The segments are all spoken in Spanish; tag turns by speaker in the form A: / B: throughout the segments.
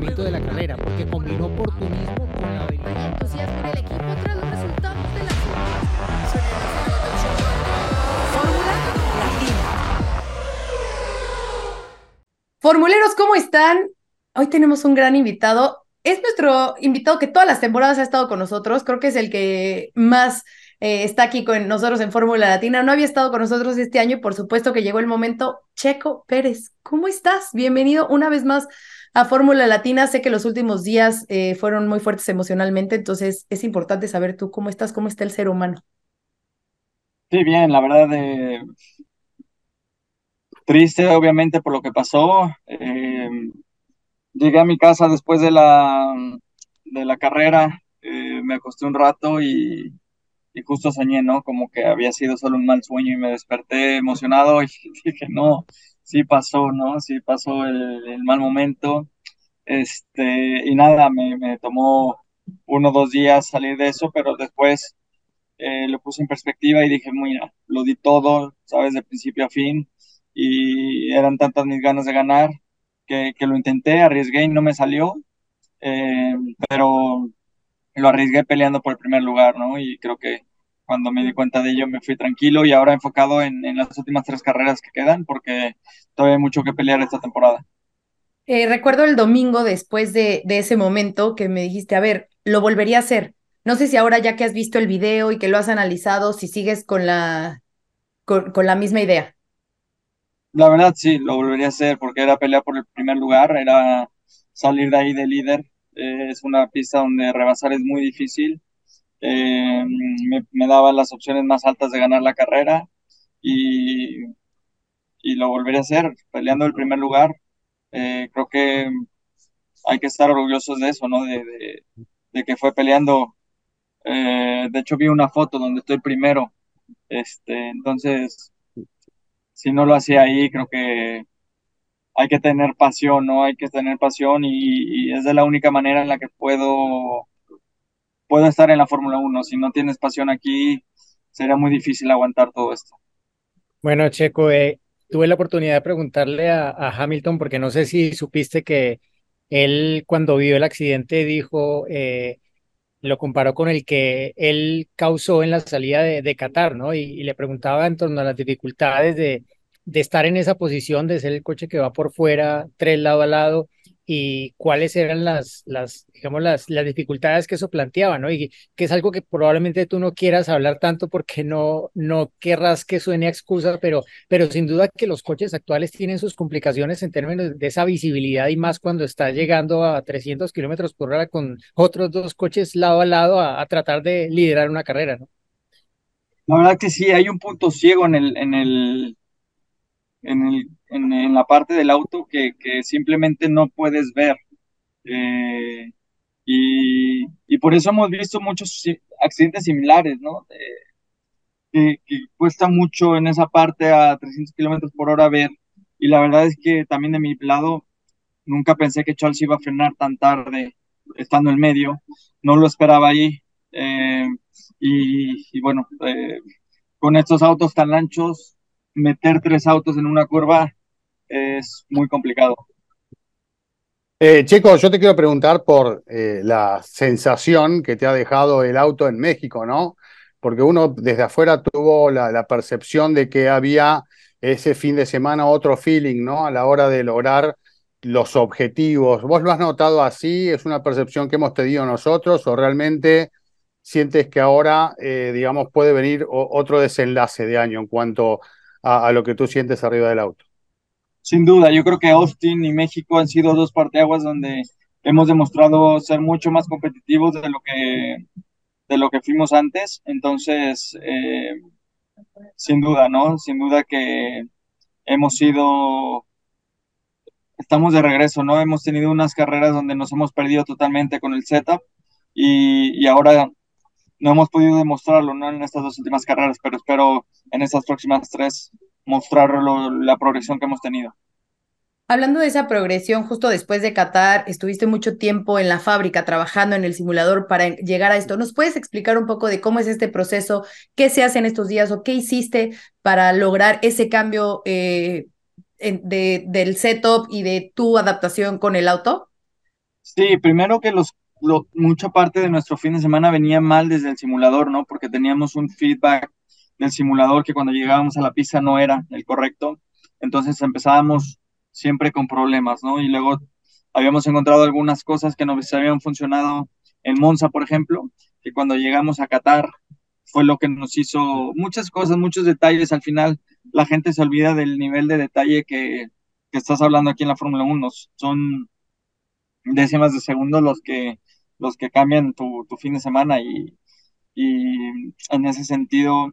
A: funcionamiento de la carrera, porque combinó oportunismo con la habilidad.
B: entusiasmo en el equipo tras los resultados de la
C: Fórmula Latina.
D: Formuleros, ¿cómo están? Hoy tenemos un gran invitado. Es nuestro invitado que todas las temporadas ha estado con nosotros. Creo que es el que más eh, está aquí con nosotros en Fórmula Latina. No había estado con nosotros este año y por supuesto que llegó el momento. Checo Pérez, ¿cómo estás? Bienvenido una vez más a Fórmula Latina. Sé que los últimos días eh, fueron muy fuertes emocionalmente, entonces es importante saber tú cómo estás, cómo está el ser humano.
E: Sí, bien, la verdad, eh, triste obviamente por lo que pasó. Eh, llegué a mi casa después de la, de la carrera, me acosté un rato y, y justo soñé, ¿no? Como que había sido solo un mal sueño y me desperté emocionado y dije, no, sí pasó, ¿no? Sí pasó el, el mal momento. Este, y nada, me, me tomó uno o dos días salir de eso, pero después eh, lo puse en perspectiva y dije, mira, lo di todo, ¿sabes? De principio a fin, y eran tantas mis ganas de ganar que, que lo intenté, arriesgué y no me salió, eh, pero lo arriesgué peleando por el primer lugar, ¿no? Y creo que cuando me di cuenta de ello me fui tranquilo y ahora enfocado en, en las últimas tres carreras que quedan, porque todavía hay mucho que pelear esta temporada.
D: Eh, recuerdo el domingo después de, de ese momento que me dijiste, a ver, lo volvería a hacer. No sé si ahora ya que has visto el video y que lo has analizado, si sigues con la, con, con la misma idea.
E: La verdad sí, lo volvería a hacer porque era pelear por el primer lugar, era salir de ahí de líder. Eh, es una pista donde rebasar es muy difícil. Eh, me, me daba las opciones más altas de ganar la carrera y, y lo volvería a hacer peleando el primer lugar. Eh, creo que hay que estar orgullosos de eso, ¿no? De, de, de que fue peleando. De hecho, vi una foto donde estoy primero. Este, entonces, si no lo hacía ahí, creo que hay que tener pasión, ¿no? Hay que tener pasión y, es de la única manera en la que puedo, puedo estar en la Fórmula 1. Si no tienes pasión aquí, sería muy difícil aguantar todo esto.
A: Bueno, Checo, eh, tuve la oportunidad de preguntarle a, Hamilton, porque no sé si supiste que él cuando vio el accidente dijo, eh, lo comparó con el que él causó en la salida de, de Qatar, ¿no? Y, le preguntaba en torno a las dificultades de, de estar en esa posición, de ser el coche que va por fuera, tres lado a lado, y cuáles eran las, las digamos, las, las dificultades que eso planteaba, ¿no? Y que es algo que probablemente tú no quieras hablar tanto porque no, no querrás que suene a excusa, pero, pero sin duda que los coches actuales tienen sus complicaciones en términos de esa visibilidad y más cuando está llegando a 300 kilómetros por hora con otros dos coches lado a lado a, a, tratar de liderar una carrera, ¿no?
E: La verdad que sí, hay un punto ciego en el, en el, en, el, en, en, la parte del auto que, que simplemente no puedes ver. Eh, y, y, por eso hemos visto muchos accidentes similares, ¿no? Eh, que, que, cuesta mucho en esa parte a 300 kilómetros por hora ver. Y la verdad es que también de mi lado, nunca pensé que Charles iba a frenar tan tarde, estando en medio. No lo esperaba ahí. Eh, y, y, bueno, eh, con estos autos tan anchos, meter tres autos en una curva es muy complicado.
F: Eh, Checo, yo te quiero preguntar por eh, la sensación que te ha dejado el auto en México, ¿no? Porque uno desde afuera tuvo la, percepción de que había ese fin de semana otro feeling, ¿no? A la hora de lograr los objetivos. ¿Vos lo has notado así? ¿Es una percepción que hemos tenido nosotros o realmente sientes que ahora, eh, digamos, puede venir otro desenlace de año en cuanto a, lo que tú sientes arriba del auto.
E: Sin duda, yo creo que Austin y México han sido dos parteaguas donde hemos demostrado ser mucho más competitivos de lo que de lo que fuimos antes. Entonces, eh, sin duda, ¿no? Sin duda que hemos sido, estamos de regreso, ¿no? Hemos tenido unas carreras donde nos hemos perdido totalmente con el setup y, y ahora no hemos podido demostrarlo, ¿no? En estas dos últimas carreras, pero espero en estas próximas tres mostrar lo, la progresión que hemos tenido.
D: Hablando de esa progresión, justo después de Qatar, estuviste mucho tiempo en la fábrica trabajando en el simulador para llegar a esto. ¿Nos puedes explicar un poco de cómo es este proceso? ¿Qué se hace en estos días o qué hiciste para lograr ese cambio eh, de, del setup y de tu adaptación con el auto?
E: Sí, primero que los, lo- mucha parte de nuestro fin de semana venía mal desde el simulador, ¿no? Porque teníamos un feedback del simulador que cuando llegábamos a la pista no era el correcto. Entonces empezábamos siempre con problemas, ¿no? Y luego habíamos encontrado algunas cosas que nos habían funcionado en Monza, por ejemplo, que cuando llegamos a Qatar fue lo que nos hizo muchas cosas, muchos detalles. Al final la gente se olvida del nivel de detalle que, que estás hablando aquí en la Fórmula Uno. Son décimas de segundo los que, los que cambian tu, tu fin de semana y, y en ese sentido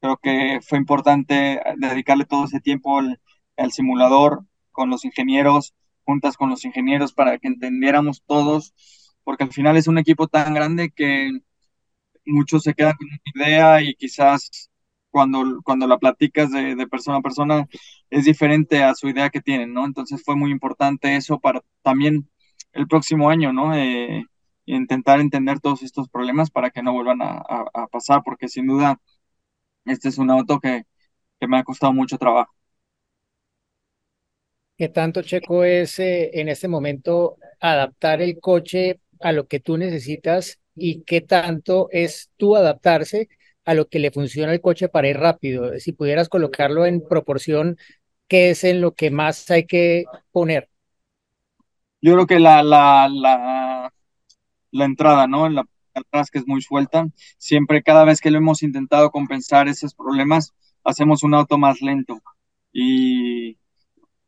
E: creo que fue importante dedicarle todo ese tiempo al, al simulador con los ingenieros, juntas con los ingenieros para que entendiéramos todos, porque al final es un equipo tan grande que muchos se quedan con una idea y quizás cuando, cuando la platicas de, de persona a persona es diferente a su idea que tienen, ¿no? Entonces fue muy importante eso para también el próximo año, ¿no? Eh, intentar entender todos estos problemas para que no vuelvan a, a- a pasar, porque sin duda este es un auto que, que me ha costado mucho trabajo.
A: ¿Qué tanto, Checo, es eh, en este momento adaptar el coche a lo que tú necesitas y qué tanto es tú adaptarse a lo que le funciona el coche para ir rápido? Si pudieras colocarlo en proporción, ¿qué es en lo que más hay que poner?
E: Yo creo que la, la, la, la entrada, ¿no? La atrás que es muy suelta, siempre cada vez que lo hemos intentado compensar esos problemas, hacemos un auto más lento. Y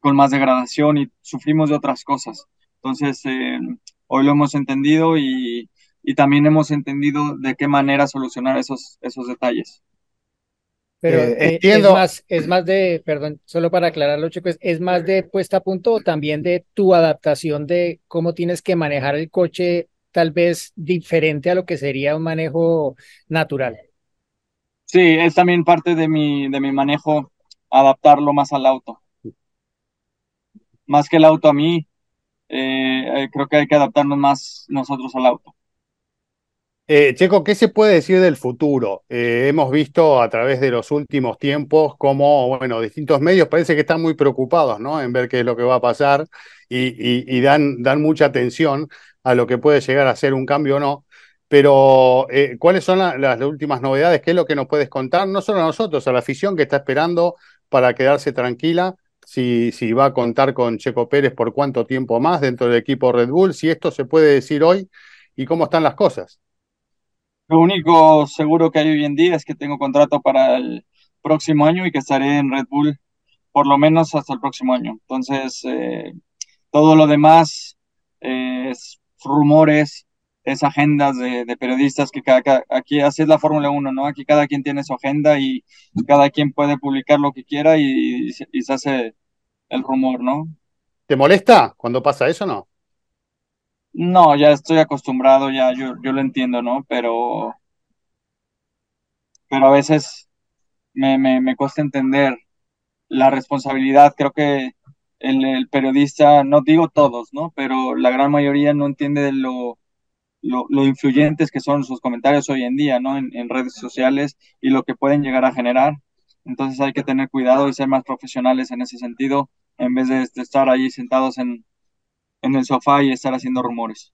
E: con más degradación y sufrimos de otras cosas. Entonces, eh, hoy lo hemos entendido y, y, también hemos entendido de qué manera solucionar esos, esos detalles.
A: Pero
F: Eh,
A: eh, es
F: entiendo.
A: más, es más de, perdón, solo para aclararlo, Checo, es, es más de puesta a punto o también de tu adaptación de cómo tienes que manejar el coche, tal vez diferente a lo que sería un manejo natural.
E: Sí, es también parte de mi, de mi manejo adaptarlo más al auto. Más que el auto a mí, eh, creo que hay que adaptarnos más nosotros al auto.
F: Eh, Checo, ¿qué se puede decir del futuro? Eh, hemos visto a través de los últimos tiempos cómo, bueno, distintos medios parece que están muy preocupados, ¿no? En ver qué es lo que va a pasar y, y- y dan, dan mucha atención a lo que puede llegar a ser un cambio o no. Pero, eh, ¿cuáles son la- las últimas novedades? ¿Qué es lo que nos puedes contar? No solo a nosotros, a la afición que está esperando para quedarse tranquila, si, si va a contar con Checo Pérez por cuánto tiempo más dentro del equipo Red Bull, si esto se puede decir hoy y cómo están las cosas.
E: Lo único seguro que hay hoy en día es que tengo contrato para el próximo año y que estaré en Red Bull por lo menos hasta el próximo año. Entonces, eh, todo lo demás eh, es rumores, es agendas de, de periodistas que cada, cada- aquí así es la Fórmula Uno, ¿no? Aquí cada quien tiene su agenda y cada quien puede publicar lo que quiera y, se- y se hace el rumor, ¿no?
F: ¿Te molesta cuando pasa eso o no?
E: No, ya estoy acostumbrado, ya yo, yo lo entiendo, ¿no? Pero, pero a veces me, me, me cuesta entender la responsabilidad. Creo que el, el periodista, no digo todos, ¿no? Pero la gran mayoría no entiende de lo, lo, lo influyentes que son sus comentarios hoy en día, ¿no? En, en redes sociales y lo que pueden llegar a generar. Entonces hay que tener cuidado y ser más profesionales en ese sentido, en vez de, de estar ahí sentados en, en el sofá y estar haciendo rumores.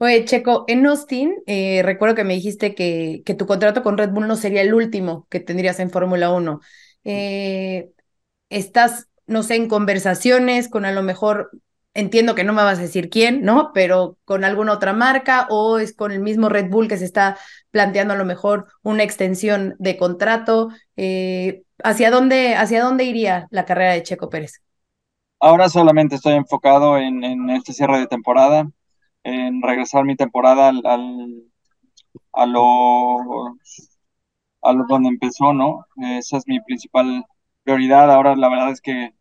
D: Oye, Checo, en Austin, eh, recuerdo que me dijiste que, que tu contrato con Red Bull no sería el último que tendrías en Fórmula Uno. Eh, estás, no sé, en conversaciones con a lo mejor, entiendo que no me vas a decir quién, ¿no? Pero con alguna otra marca o es con el mismo Red Bull que se está planteando a lo mejor una extensión de contrato. Eh, ¿hacia dónde, hacia dónde iría la carrera de Checo Pérez?
E: Ahora solamente estoy enfocado en, en este cierre de temporada, en regresar mi temporada al, al- a lo, a lo donde empezó, ¿no? Esa es mi principal prioridad. Ahora la verdad es que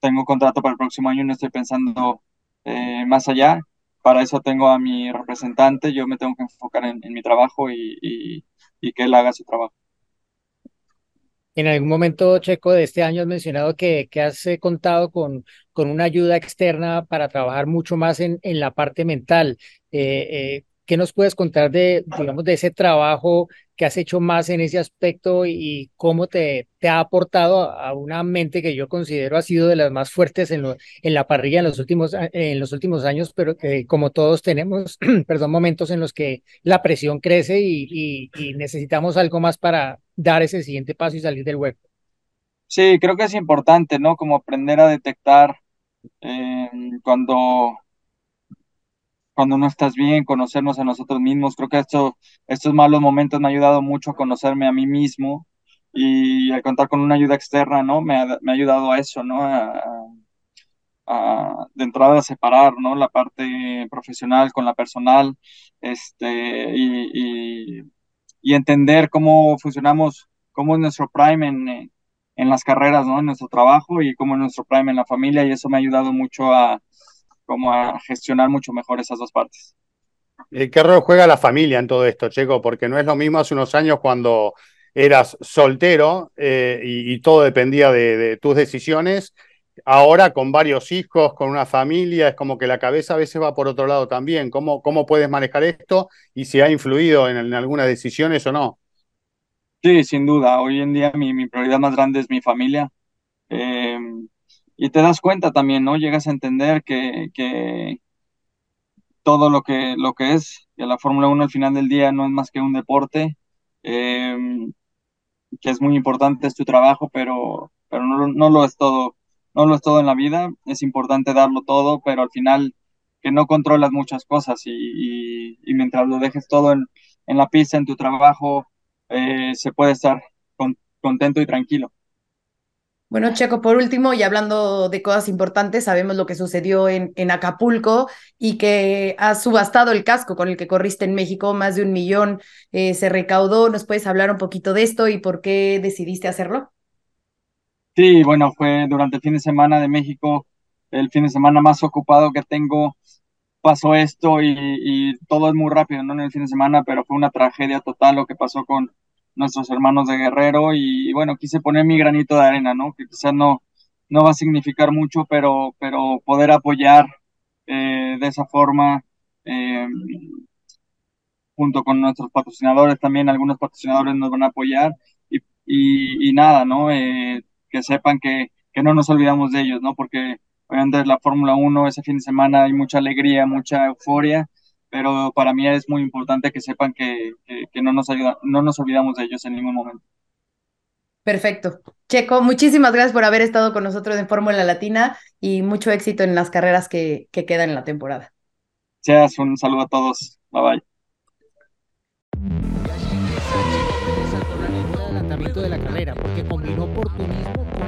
E: tengo contrato para el próximo año y no estoy pensando eh, más allá. Para eso tengo a mi representante, yo me tengo que enfocar en, mi trabajo y, que él haga su trabajo.
A: En algún momento, Checo, de este año has mencionado que, has eh, contado con, con una ayuda externa para trabajar mucho más en, en la parte mental. Eh, eh, ¿qué nos puedes contar de, digamos, de ese trabajo que has hecho más en ese aspecto y cómo te, ha aportado a una mente que yo considero ha sido de las más fuertes en, la parrilla en los últimos, años, pero que como todos tenemos, perdón, momentos en los que la presión crece y necesitamos algo más para dar ese siguiente paso y salir del hueco?
E: Sí, creo que es importante, ¿no? Como aprender a detectar eh, cuando, cuando no estás bien, conocernos a nosotros mismos. Creo que esto, estos malos momentos me han ayudado mucho a conocerme a mí mismo y al contar con una ayuda externa, ¿no? Me ha, me ha ayudado a eso, ¿no? A, a, de entrada a separar, ¿no? La parte profesional con la personal, este, y, y, entender cómo funcionamos, cómo es nuestro prime en en las carreras, ¿no? En nuestro trabajo y como en nuestro prime en la familia y eso me ha ayudado mucho a, como a gestionar mucho mejor esas dos partes.
F: ¿Qué rol juega la familia en todo esto, Checo? Porque no es lo mismo hace unos años cuando eras soltero eh, y, y, todo dependía de, de, tus decisiones. Ahora con varios hijos, con una familia, es como que la cabeza a veces va por otro lado también. ¿Cómo, cómo puedes manejar esto y si ha influido en, en algunas decisiones o no?
E: Sí, sin duda. Hoy en día mi, mi prioridad más grande es mi familia. Eh, y te das cuenta también, ¿no? Llegas a entender que, que todo lo que, lo que es, que la Fórmula 1 al final del día no es más que un deporte, eh, que es muy importante, es tu trabajo, pero, pero no, no lo es todo, no lo es todo en la vida. Es importante darlo todo, pero al final que no controlas muchas cosas y, y, y mientras lo dejes todo en, en la pista, en tu trabajo, eh, se puede estar con, contento y tranquilo.
D: Bueno, Checo, por último, y hablando de cosas importantes, sabemos lo que sucedió en, en, Acapulco y que has subastado el casco con el que corriste en México, más de un millón eh, se recaudó. ¿Nos puedes hablar un poquito de esto y por qué decidiste hacerlo?
E: Sí, bueno, fue durante el fin de semana de México, el fin de semana más ocupado que tengo. Pasó esto y, y todo es muy rápido, no en el fin de semana, pero fue una tragedia total lo que pasó con, nuestros hermanos de Guerrero y, bueno, quise poner mi granito de arena, ¿no? Que quizás no, no va a significar mucho, pero, pero poder apoyar eh, de esa forma, eh, junto con nuestros patrocinadores también, algunos patrocinadores nos van a apoyar y, y, nada, ¿no? Eh, que sepan que, que no nos olvidamos de ellos, ¿no? Porque obviamente la Fórmula 1 ese fin de semana hay mucha alegría, mucha euforia pero para mí es muy importante que sepan que, que, que no, nos ayuda, no nos olvidamos de ellos en ningún momento.
D: Perfecto. Checo, muchísimas gracias por haber estado con nosotros en Fórmula Latina y mucho éxito en las carreras que, que quedan en la temporada.
E: Seas un saludo a todos. Bye bye.
A: de la carrera porque combinó oportunismo con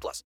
G: plus.